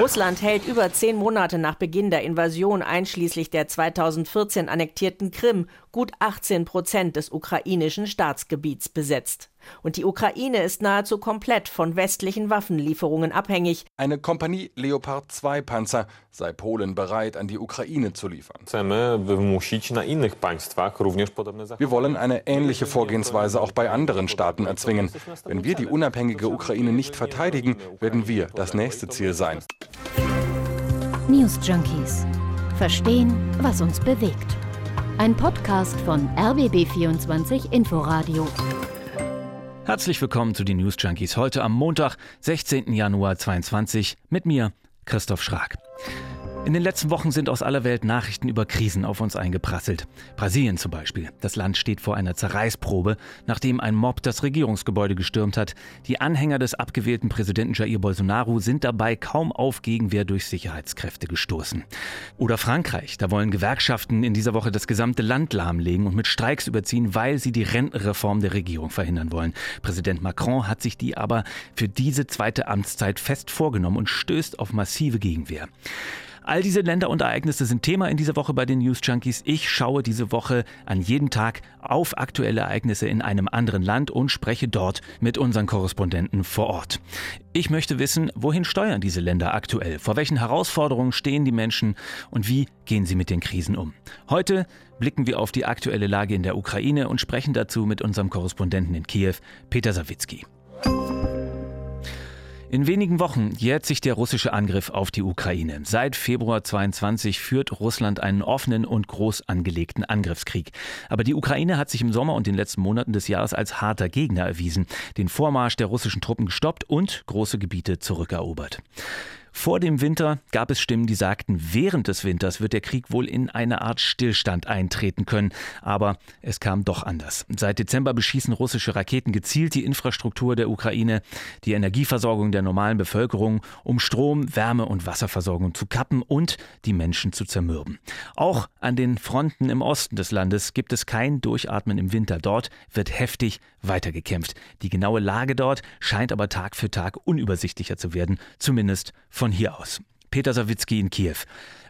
Russland hält über zehn Monate nach Beginn der Invasion einschließlich der 2014 annektierten Krim gut 18 Prozent des ukrainischen Staatsgebiets besetzt. Und die Ukraine ist nahezu komplett von westlichen Waffenlieferungen abhängig. Eine Kompanie Leopard 2 Panzer sei Polen bereit, an die Ukraine zu liefern. Wir wollen eine ähnliche Vorgehensweise auch bei anderen Staaten erzwingen. Wenn wir die unabhängige Ukraine nicht verteidigen, werden wir das nächste Ziel sein. News Junkies. Verstehen, was uns bewegt. Ein Podcast von RBB24 Inforadio. Herzlich willkommen zu den News Junkies. Heute am Montag, 16. Januar 2022 mit mir, Christoph Schrag. In den letzten Wochen sind aus aller Welt Nachrichten über Krisen auf uns eingeprasselt. Brasilien zum Beispiel. Das Land steht vor einer Zerreißprobe, nachdem ein Mob das Regierungsgebäude gestürmt hat. Die Anhänger des abgewählten Präsidenten Jair Bolsonaro sind dabei kaum auf Gegenwehr durch Sicherheitskräfte gestoßen. Oder Frankreich. Da wollen Gewerkschaften in dieser Woche das gesamte Land lahmlegen und mit Streiks überziehen, weil sie die Rentenreform der Regierung verhindern wollen. Präsident Macron hat sich die aber für diese zweite Amtszeit fest vorgenommen und stößt auf massive Gegenwehr. All diese Länder und Ereignisse sind Thema in dieser Woche bei den News Junkies. Ich schaue diese Woche an jedem Tag auf aktuelle Ereignisse in einem anderen Land und spreche dort mit unseren Korrespondenten vor Ort. Ich möchte wissen, wohin steuern diese Länder aktuell? Vor welchen Herausforderungen stehen die Menschen und wie gehen sie mit den Krisen um? Heute blicken wir auf die aktuelle Lage in der Ukraine und sprechen dazu mit unserem Korrespondenten in Kiew, Peter Sawicki. In wenigen Wochen jährt sich der russische Angriff auf die Ukraine. Seit Februar 22 führt Russland einen offenen und groß angelegten Angriffskrieg. Aber die Ukraine hat sich im Sommer und den letzten Monaten des Jahres als harter Gegner erwiesen, den Vormarsch der russischen Truppen gestoppt und große Gebiete zurückerobert. Vor dem Winter gab es Stimmen, die sagten, während des Winters wird der Krieg wohl in eine Art Stillstand eintreten können. Aber es kam doch anders. Seit Dezember beschießen russische Raketen gezielt die Infrastruktur der Ukraine, die Energieversorgung der normalen Bevölkerung, um Strom, Wärme und Wasserversorgung zu kappen und die Menschen zu zermürben. Auch an den Fronten im Osten des Landes gibt es kein Durchatmen im Winter. Dort wird heftig weitergekämpft. Die genaue Lage dort scheint aber Tag für Tag unübersichtlicher zu werden, zumindest von hier aus. Peter Sawicki in Kiew.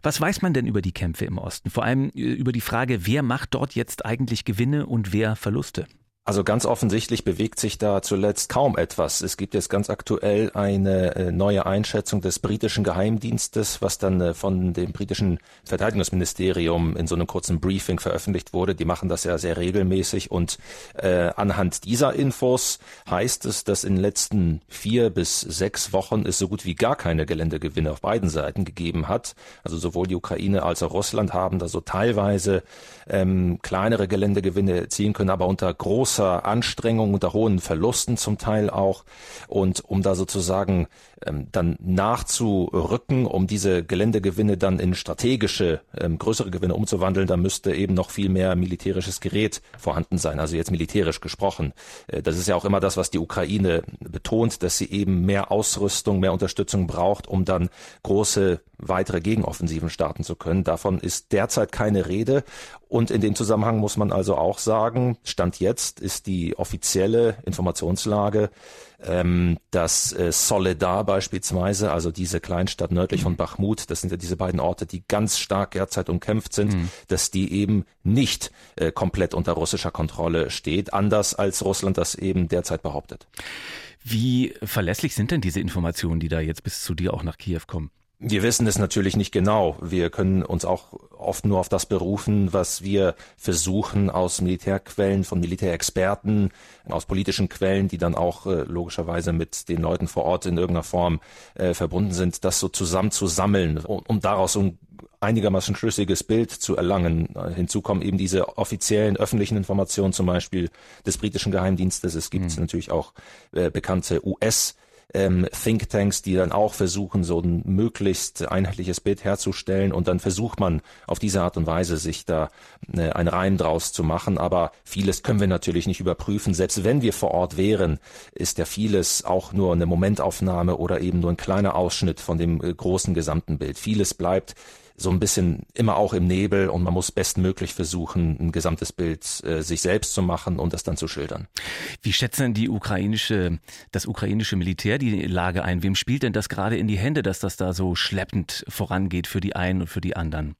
Was weiß man denn über die Kämpfe im Osten? Vor allem äh, über die Frage, wer macht dort jetzt eigentlich Gewinne und wer Verluste? Also ganz offensichtlich bewegt sich da zuletzt kaum etwas. Es gibt jetzt ganz aktuell eine äh, neue Einschätzung des britischen Geheimdienstes, was dann äh, von dem britischen Verteidigungsministerium in so einem kurzen Briefing veröffentlicht wurde. Die machen das ja sehr regelmäßig und äh, anhand dieser Infos heißt es, dass in den letzten vier bis sechs Wochen es so gut wie gar keine Geländegewinne auf beiden Seiten gegeben hat. Also sowohl die Ukraine als auch Russland haben da so teilweise ähm, kleinere Geländegewinne erzielen können, aber unter großen großer Anstrengung, unter hohen Verlusten zum Teil auch. Und um da sozusagen ähm, dann nachzurücken, um diese Geländegewinne dann in strategische, ähm, größere Gewinne umzuwandeln, da müsste eben noch viel mehr militärisches Gerät vorhanden sein, also jetzt militärisch gesprochen. Äh, das ist ja auch immer das, was die Ukraine betont, dass sie eben mehr Ausrüstung, mehr Unterstützung braucht, um dann große weitere Gegenoffensiven starten zu können. Davon ist derzeit keine Rede. Und in dem Zusammenhang muss man also auch sagen, Stand jetzt ist die offizielle Informationslage, ähm, dass äh, Soledar beispielsweise, also diese Kleinstadt nördlich mhm. von Bachmut, das sind ja diese beiden Orte, die ganz stark derzeit umkämpft sind, mhm. dass die eben nicht äh, komplett unter russischer Kontrolle steht, anders als Russland das eben derzeit behauptet. Wie verlässlich sind denn diese Informationen, die da jetzt bis zu dir auch nach Kiew kommen? Wir wissen es natürlich nicht genau. Wir können uns auch oft nur auf das berufen, was wir versuchen aus Militärquellen, von Militärexperten, aus politischen Quellen, die dann auch äh, logischerweise mit den Leuten vor Ort in irgendeiner Form äh, verbunden sind, das so zusammen zu sammeln, um, um daraus ein einigermaßen schlüssiges Bild zu erlangen. Hinzu kommen eben diese offiziellen öffentlichen Informationen, zum Beispiel des britischen Geheimdienstes. Es gibt mhm. natürlich auch äh, bekannte US- ähm, Thinktanks, die dann auch versuchen, so ein möglichst einheitliches Bild herzustellen und dann versucht man auf diese Art und Weise sich da äh, einen Reim draus zu machen. Aber vieles können wir natürlich nicht überprüfen. Selbst wenn wir vor Ort wären, ist ja vieles auch nur eine Momentaufnahme oder eben nur ein kleiner Ausschnitt von dem äh, großen gesamten Bild. Vieles bleibt so ein bisschen immer auch im Nebel und man muss bestmöglich versuchen, ein gesamtes Bild äh, sich selbst zu machen und das dann zu schildern. Wie schätzt denn die ukrainische, das ukrainische Militär die Lage ein? Wem spielt denn das gerade in die Hände, dass das da so schleppend vorangeht für die einen und für die anderen?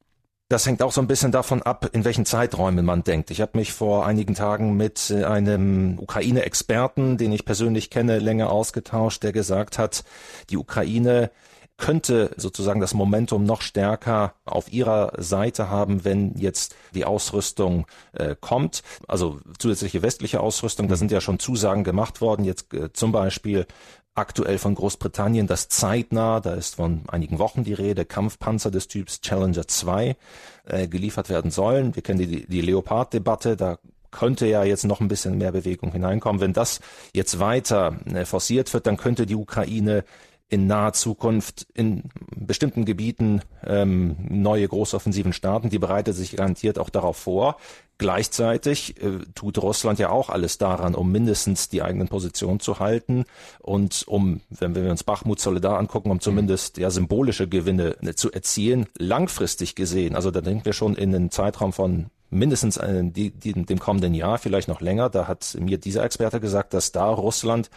Das hängt auch so ein bisschen davon ab, in welchen Zeiträumen man denkt. Ich habe mich vor einigen Tagen mit äh, einem Ukraine-Experten, den ich persönlich kenne, länger ausgetauscht, der gesagt hat, die Ukraine könnte sozusagen das Momentum noch stärker auf ihrer Seite haben, wenn jetzt die Ausrüstung äh, kommt, also zusätzliche westliche Ausrüstung. Da sind ja schon Zusagen gemacht worden, jetzt äh, zum Beispiel aktuell von Großbritannien, dass zeitnah, da ist von einigen Wochen die Rede, Kampfpanzer des Typs Challenger 2 äh, geliefert werden sollen. Wir kennen die, die Leopard-Debatte, da könnte ja jetzt noch ein bisschen mehr Bewegung hineinkommen. Wenn das jetzt weiter äh, forciert wird, dann könnte die Ukraine in naher Zukunft in bestimmten Gebieten ähm, neue Großoffensiven starten. Die bereitet sich garantiert auch darauf vor. Gleichzeitig äh, tut Russland ja auch alles daran, um mindestens die eigenen Positionen zu halten und um, wenn wir uns Bachmut Solidar angucken, um zumindest ja symbolische Gewinne äh, zu erzielen, langfristig gesehen. Also da denken wir schon in den Zeitraum von mindestens äh, die, die, dem kommenden Jahr, vielleicht noch länger. Da hat mir dieser Experte gesagt, dass da Russland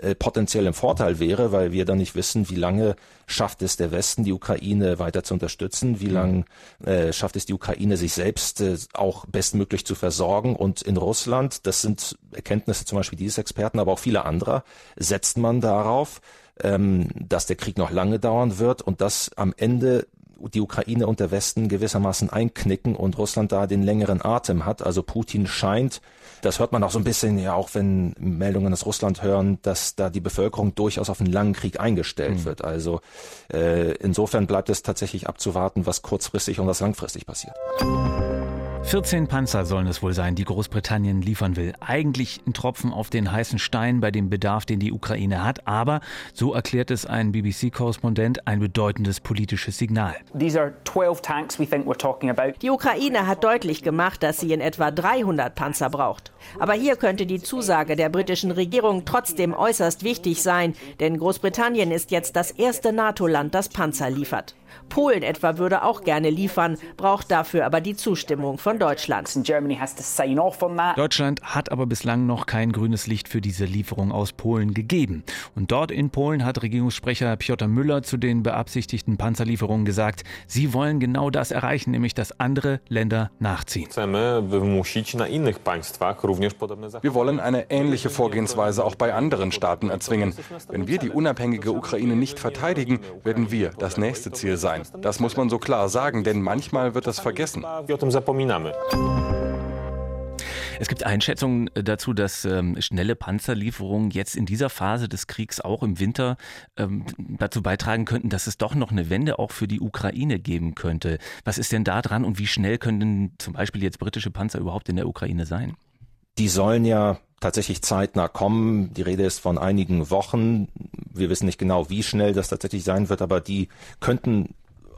äh, potenziell im Vorteil wäre, weil wir dann nicht wissen, wie lange schafft es der Westen, die Ukraine weiter zu unterstützen, wie mhm. lange äh, schafft es die Ukraine, sich selbst äh, auch bestmöglich zu versorgen. Und in Russland, das sind Erkenntnisse zum Beispiel dieses Experten, aber auch viele anderer, setzt man darauf, ähm, dass der Krieg noch lange dauern wird und dass am Ende die Ukraine und der Westen gewissermaßen einknicken und Russland da den längeren Atem hat. Also Putin scheint, das hört man auch so ein bisschen, ja auch wenn Meldungen aus Russland hören, dass da die Bevölkerung durchaus auf einen langen Krieg eingestellt mhm. wird. Also äh, insofern bleibt es tatsächlich abzuwarten, was kurzfristig und was langfristig passiert. 14 Panzer sollen es wohl sein, die Großbritannien liefern will. Eigentlich ein Tropfen auf den heißen Stein bei dem Bedarf, den die Ukraine hat, aber, so erklärt es ein BBC-Korrespondent, ein bedeutendes politisches Signal. Die Ukraine hat deutlich gemacht, dass sie in etwa 300 Panzer braucht. Aber hier könnte die Zusage der britischen Regierung trotzdem äußerst wichtig sein, denn Großbritannien ist jetzt das erste NATO-Land, das Panzer liefert. Polen etwa würde auch gerne liefern, braucht dafür aber die Zustimmung von Deutschland. Deutschland hat aber bislang noch kein grünes Licht für diese Lieferung aus Polen gegeben. Und dort in Polen hat Regierungssprecher Piotr Müller zu den beabsichtigten Panzerlieferungen gesagt, sie wollen genau das erreichen, nämlich dass andere Länder nachziehen. Wir wollen eine ähnliche Vorgehensweise auch bei anderen Staaten erzwingen. Wenn wir die unabhängige Ukraine nicht verteidigen, werden wir das nächste Ziel sein sein. Das muss man so klar sagen, denn manchmal wird das vergessen. Es gibt Einschätzungen dazu, dass ähm, schnelle Panzerlieferungen jetzt in dieser Phase des Kriegs auch im Winter ähm, dazu beitragen könnten, dass es doch noch eine Wende auch für die Ukraine geben könnte. Was ist denn da dran und wie schnell können zum Beispiel jetzt britische Panzer überhaupt in der Ukraine sein? Die sollen ja tatsächlich zeitnah kommen. Die Rede ist von einigen Wochen. Wir wissen nicht genau, wie schnell das tatsächlich sein wird, aber die könnten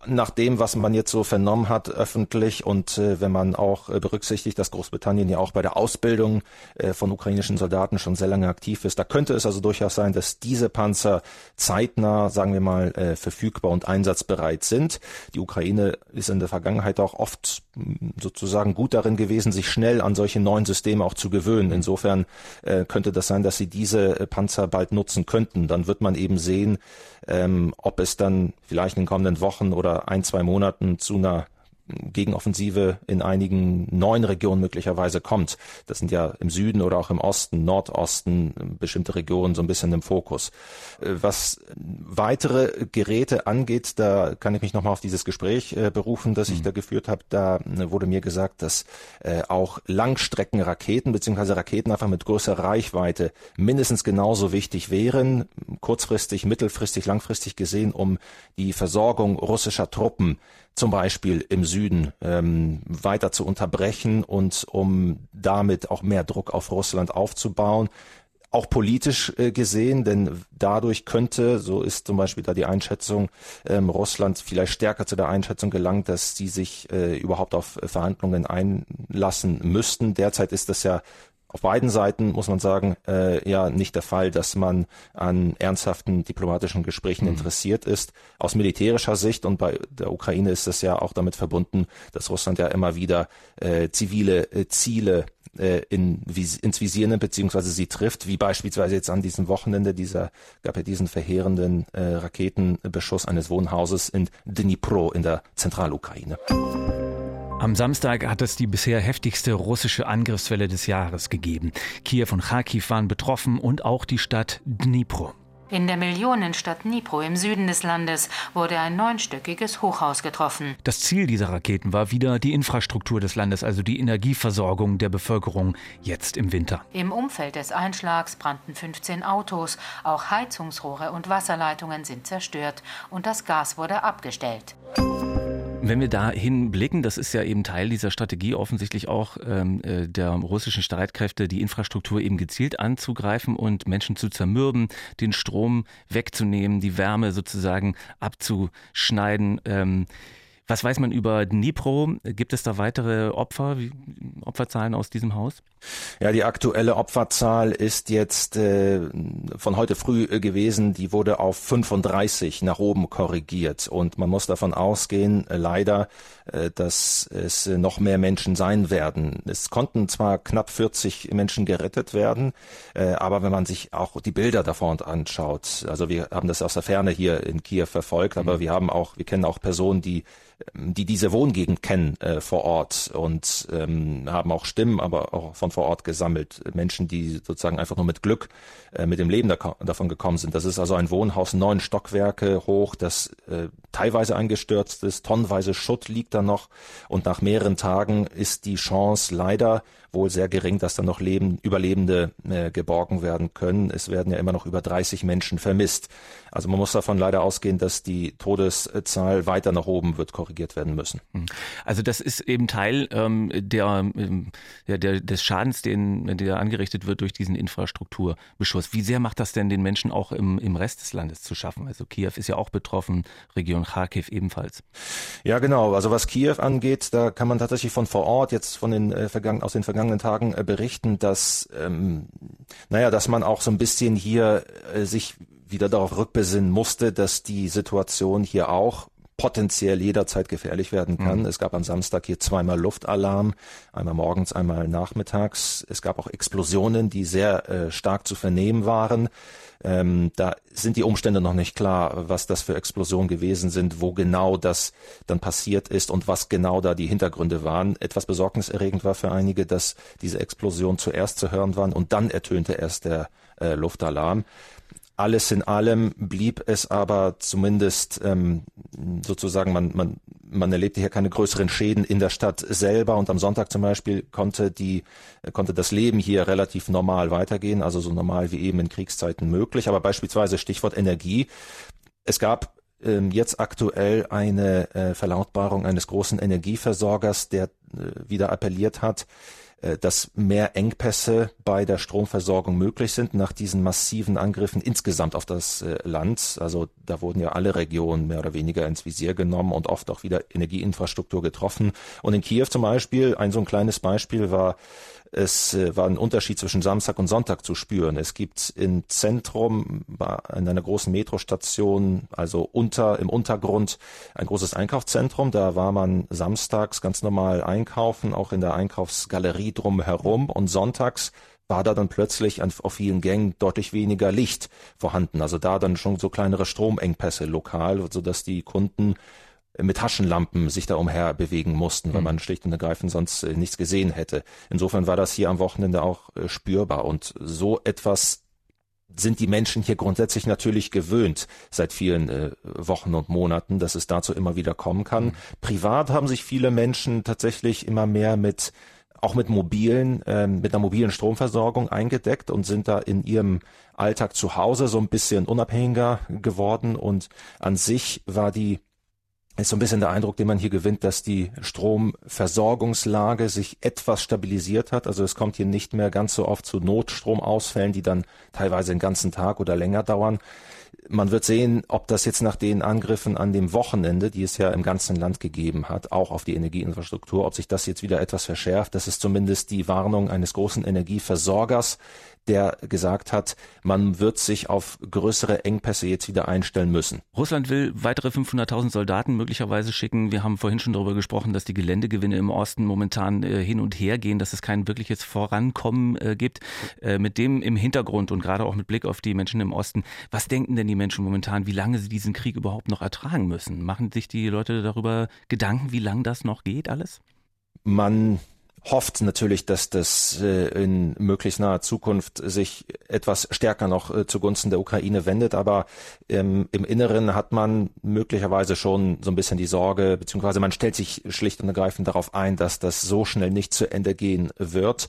nach dem, was man jetzt so vernommen hat öffentlich und äh, wenn man auch äh, berücksichtigt, dass Großbritannien ja auch bei der Ausbildung äh, von ukrainischen Soldaten schon sehr lange aktiv ist, da könnte es also durchaus sein, dass diese Panzer zeitnah, sagen wir mal, äh, verfügbar und einsatzbereit sind. Die Ukraine ist in der Vergangenheit auch oft sozusagen gut darin gewesen, sich schnell an solche neuen Systeme auch zu gewöhnen. Insofern äh, könnte das sein, dass sie diese äh, Panzer bald nutzen könnten. Dann wird man eben sehen, ähm, ob es dann vielleicht in den kommenden Wochen oder ein, zwei Monaten zu einer Gegenoffensive in einigen neuen Regionen möglicherweise kommt. Das sind ja im Süden oder auch im Osten, Nordosten bestimmte Regionen so ein bisschen im Fokus. Äh, was weitere Geräte angeht, da kann ich mich nochmal auf dieses Gespräch äh, berufen, das ich mhm. da geführt habe. Da äh, wurde mir gesagt, dass auch Langstreckenraketen beziehungsweise Raketen einfach mit größerer Reichweite mindestens genauso wichtig wären, kurzfristig, mittelfristig, langfristig gesehen, um die Versorgung russischer Truppen zum Beispiel im Süden ähm, weiter zu unterbrechen und um damit auch mehr Druck auf Russland aufzubauen. Auch politisch äh, gesehen, denn dadurch könnte, so ist zum Beispiel da die Einschätzung, ähm, Russland vielleicht stärker zu der Einschätzung gelangt, dass sie sich äh, überhaupt auf Verhandlungen einlassen müssten. Derzeit ist das ja auf beiden Seiten muss man sagen, äh, ja nicht der Fall, dass man an ernsthaften diplomatischen Gesprächen mhm. interessiert ist. Aus militärischer Sicht und bei der Ukraine ist es ja auch damit verbunden, dass Russland ja immer wieder äh, zivile äh, Ziele äh, in, ins Visier nimmt, beziehungsweise sie trifft, wie beispielsweise jetzt an diesem Wochenende dieser, gab ja diesen verheerenden äh, Raketenbeschuss eines Wohnhauses in Dnipro in der Zentralukraine. Am Samstag hat es die bisher heftigste russische Angriffswelle des Jahres gegeben. Kiew und Kharkiv waren betroffen und auch die Stadt Dnipro. In der Millionenstadt Dnipro im Süden des Landes wurde ein neunstöckiges Hochhaus getroffen. Das Ziel dieser Raketen war wieder die Infrastruktur des Landes, also die Energieversorgung der Bevölkerung jetzt im Winter. Im Umfeld des Einschlags brannten 15 Autos, auch Heizungsrohre und Wasserleitungen sind zerstört und das Gas wurde abgestellt. Wenn wir da hinblicken, das ist ja eben Teil dieser Strategie, offensichtlich auch ähm, äh, der russischen Streitkräfte, die Infrastruktur eben gezielt anzugreifen und Menschen zu zermürben, den Strom wegzunehmen, die Wärme sozusagen abzuschneiden. Ähm, was weiß man über Dnipro? Gibt es da weitere Opfer, Opferzahlen aus diesem Haus? Ja, die aktuelle Opferzahl ist jetzt äh, von heute früh äh, gewesen. Die wurde auf 35 nach oben korrigiert. Und man muss davon ausgehen, äh, leider, äh, dass es äh, noch mehr Menschen sein werden. Es konnten zwar knapp 40 Menschen gerettet werden, aber wenn man sich auch die Bilder davon anschaut, also wir haben das aus der Ferne hier in Kiew verfolgt, aber mhm. wir haben auch, wir kennen auch Personen, die die diese Wohngegend kennen vor Ort und ähm, haben auch Stimmen, aber auch von vor Ort gesammelt. Menschen, die sozusagen einfach nur mit Glück äh, mit dem Leben da, davon gekommen sind. Das ist also ein Wohnhaus, neun Stockwerke hoch, das äh, teilweise eingestürzt ist, tonnenweise Schutt liegt da noch und nach mehreren Tagen ist die Chance leider wohl sehr gering, dass da noch Leben, Überlebende äh, geborgen werden können. Es werden ja immer noch über 30 Menschen vermisst. Also man muss davon leider ausgehen, dass die Todeszahl weiter nach oben wird korrigiert werden müssen. Hm. Also das ist eben Teil ähm, der, ähm, der, der, des Schadens, den, der angerichtet wird durch diesen Infrastrukturbeschuss. Wie sehr macht das denn den Menschen auch im, im Rest des Landes zu schaffen? Also Kiew ist ja auch betroffen, Region Kharkiv ebenfalls. Ja, genau. Also was Kiew angeht, da kann man tatsächlich von vor Ort jetzt von den äh, vergangen, aus den vergangenen Tagen äh, berichten, dass ähm, naja, dass man auch so ein bisschen hier äh, sich wieder darauf rückbesinnen musste, dass die Situation hier auch potenziell jederzeit gefährlich werden kann. Mhm. Es gab am Samstag hier zweimal Luftalarm, einmal morgens, einmal nachmittags. Es gab auch Explosionen, die sehr äh, stark zu vernehmen waren. Ähm, da sind die Umstände noch nicht klar, was das für Explosionen gewesen sind, wo genau das dann passiert ist und was genau da die Hintergründe waren. Etwas besorgniserregend war für einige, dass diese Explosionen zuerst zu hören waren und dann ertönte erst der äh, Luftalarm. Alles in allem blieb es aber zumindest ähm, sozusagen, man, man, man erlebte hier keine größeren Schäden in der Stadt selber und am Sonntag zum Beispiel konnte die, konnte das Leben hier relativ normal weitergehen, also so normal wie eben in Kriegszeiten möglich. Aber beispielsweise Stichwort Energie. Es gab ähm, jetzt aktuell eine äh, Verlautbarung eines großen Energieversorgers, der äh, wieder appelliert hat, äh, dass mehr Engpässe bei der Stromversorgung möglich sind nach diesen massiven Angriffen insgesamt auf das äh, Land. Also da wurden ja alle Regionen mehr oder weniger ins Visier genommen und oft auch wieder Energieinfrastruktur getroffen. Und in Kiew zum Beispiel, ein so ein kleines Beispiel war es äh, war ein Unterschied zwischen Samstag und Sonntag zu spüren. Es gibt im Zentrum, in einer großen Metrostation, also unter, im Untergrund, ein großes Einkaufszentrum. Da war man samstags ganz normal einkaufen, auch in der Einkaufsgalerie drumherum und sonntags war da dann plötzlich auf vielen Gängen deutlich weniger Licht vorhanden. Also da dann schon so kleinere Stromengpässe lokal, sodass die Kunden mit Taschenlampen sich da umher bewegen mussten, weil mhm. man schlicht und ergreifend sonst äh, nichts gesehen hätte. Insofern war das hier am Wochenende auch äh, spürbar und so etwas sind die Menschen hier grundsätzlich natürlich gewöhnt seit vielen äh, Wochen und Monaten, dass es dazu immer wieder kommen kann. Mhm. Privat haben sich viele Menschen tatsächlich immer mehr mit auch mit mobilen, äh, mit einer mobilen Stromversorgung eingedeckt und sind da in ihrem Alltag zu Hause so ein bisschen unabhängiger geworden und an sich war die ist so ein bisschen der Eindruck, den man hier gewinnt, dass die Stromversorgungslage sich etwas stabilisiert hat. Also es kommt hier nicht mehr ganz so oft zu Notstromausfällen, die dann teilweise den ganzen Tag oder länger dauern. Man wird sehen, ob das jetzt nach den Angriffen an dem Wochenende, die es ja im ganzen Land gegeben hat, auch auf die Energieinfrastruktur, ob sich das jetzt wieder etwas verschärft. Das ist zumindest die Warnung eines großen Energieversorgers, der gesagt hat, man wird sich auf größere Engpässe jetzt wieder einstellen müssen. Russland will weitere 500.000 Soldaten möglicherweise schicken. Wir haben vorhin schon darüber gesprochen, dass die Geländegewinne im Osten momentan äh, hin und her gehen, dass es kein wirkliches Vorankommen äh, gibt. Äh, mit dem im Hintergrund und gerade auch mit Blick auf die Menschen im Osten, was denken denn die Menschen momentan, wie lange sie diesen Krieg überhaupt noch ertragen müssen? Machen sich die Leute darüber Gedanken, wie lange das noch geht alles? Man hofft natürlich, dass das äh, in möglichst naher Zukunft sich etwas stärker noch äh, zugunsten der Ukraine wendet. Aber ähm, im Inneren hat man möglicherweise schon so ein bisschen die Sorge, beziehungsweise man stellt sich schlicht und ergreifend darauf ein, dass das so schnell nicht zu Ende gehen wird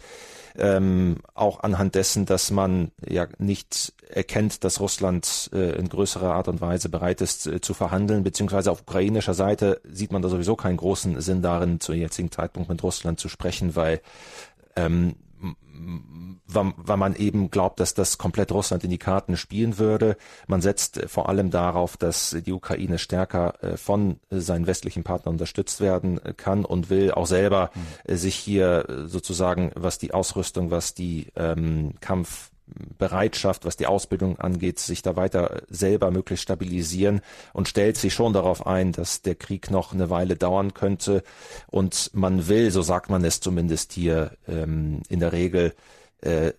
ähm, auch anhand dessen, dass man ja nicht erkennt, dass Russland äh, in größerer Art und Weise bereit ist äh, zu verhandeln, beziehungsweise auf ukrainischer Seite sieht man da sowieso keinen großen Sinn darin, zu jetzigen Zeitpunkt mit Russland zu sprechen, weil ähm, weil man eben glaubt, dass das komplett Russland in die Karten spielen würde. Man setzt vor allem darauf, dass die Ukraine stärker äh, von seinen westlichen Partnern unterstützt werden kann und will auch selber mhm. sich hier sozusagen, was die Ausrüstung, was die ähm, Kampf Bereitschaft, was die Ausbildung angeht, sich da weiter selber möglichst stabilisieren und stellt sich schon darauf ein, dass der Krieg noch eine Weile dauern könnte. Und man will, so sagt man es zumindest hier ähm, in der Regel, äh,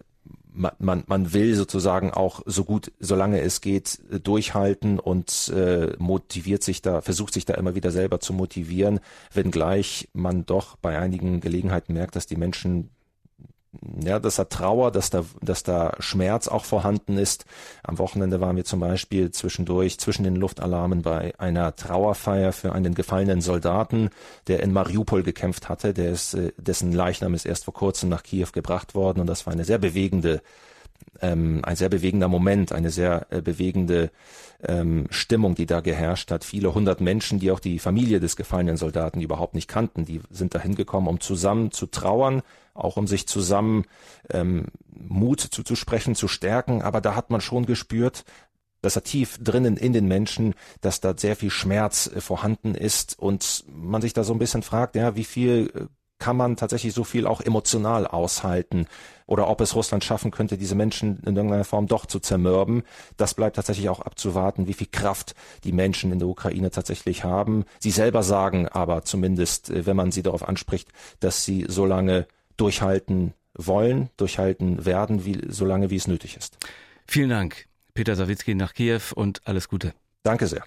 man, man, will sozusagen auch so gut, solange es geht, durchhalten und äh, motiviert sich da, versucht sich da immer wieder selber zu motivieren, wenngleich man doch bei einigen Gelegenheiten merkt, dass die Menschen ja, dass da Trauer, dass da, dass da Schmerz auch vorhanden ist. Am Wochenende waren wir zum Beispiel zwischendurch zwischen den Luftalarmen bei einer Trauerfeier für einen gefallenen Soldaten, der in Mariupol gekämpft hatte, der ist, äh, dessen Leichnam ist erst vor kurzem nach Kiew gebracht worden und das war eine sehr bewegende ähm, ein sehr bewegender Moment, eine sehr äh, bewegende ähm, Stimmung, die da geherrscht hat. Viele hundert Menschen, die auch die Familie des gefallenen Soldaten überhaupt nicht kannten, die sind dahin gekommen, um zusammen zu trauern, auch um sich zusammen ähm, Mut zuzusprechen, zu stärken. Aber da hat man schon gespürt, dass er tief drinnen in den Menschen, dass da sehr viel Schmerz äh, vorhanden ist und man sich da so ein bisschen fragt, ja, wie viel äh, kann man tatsächlich so viel auch emotional aushalten oder ob es Russland schaffen könnte, diese Menschen in irgendeiner Form doch zu zermürben. Das bleibt tatsächlich auch abzuwarten, wie viel Kraft die Menschen in der Ukraine tatsächlich haben. Sie selber sagen aber zumindest, äh, wenn man sie darauf anspricht, dass sie so lange durchhalten wollen, durchhalten werden, wie, so lange wie es nötig ist. Vielen Dank, Peter Sawicki nach Kiew und alles Gute. Danke sehr.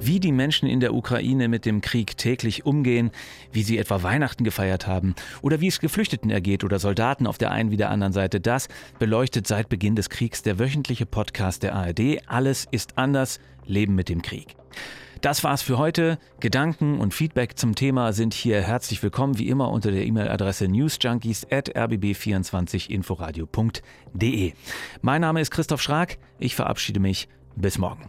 Wie die Menschen in der Ukraine mit dem Krieg täglich umgehen, wie sie etwa Weihnachten gefeiert haben oder wie es Geflüchteten ergeht oder Soldaten auf der einen wie der anderen Seite, das beleuchtet seit Beginn des Kriegs der wöchentliche Podcast der ARD. Alles ist anders, Leben mit dem Krieg. Das war's für heute. Gedanken und Feedback zum Thema sind hier herzlich willkommen, wie immer unter der E-Mail-Adresse newsjunkies at rbb24inforadio.de. Mein Name ist Christoph Schrag. Ich verabschiede mich. Bis morgen.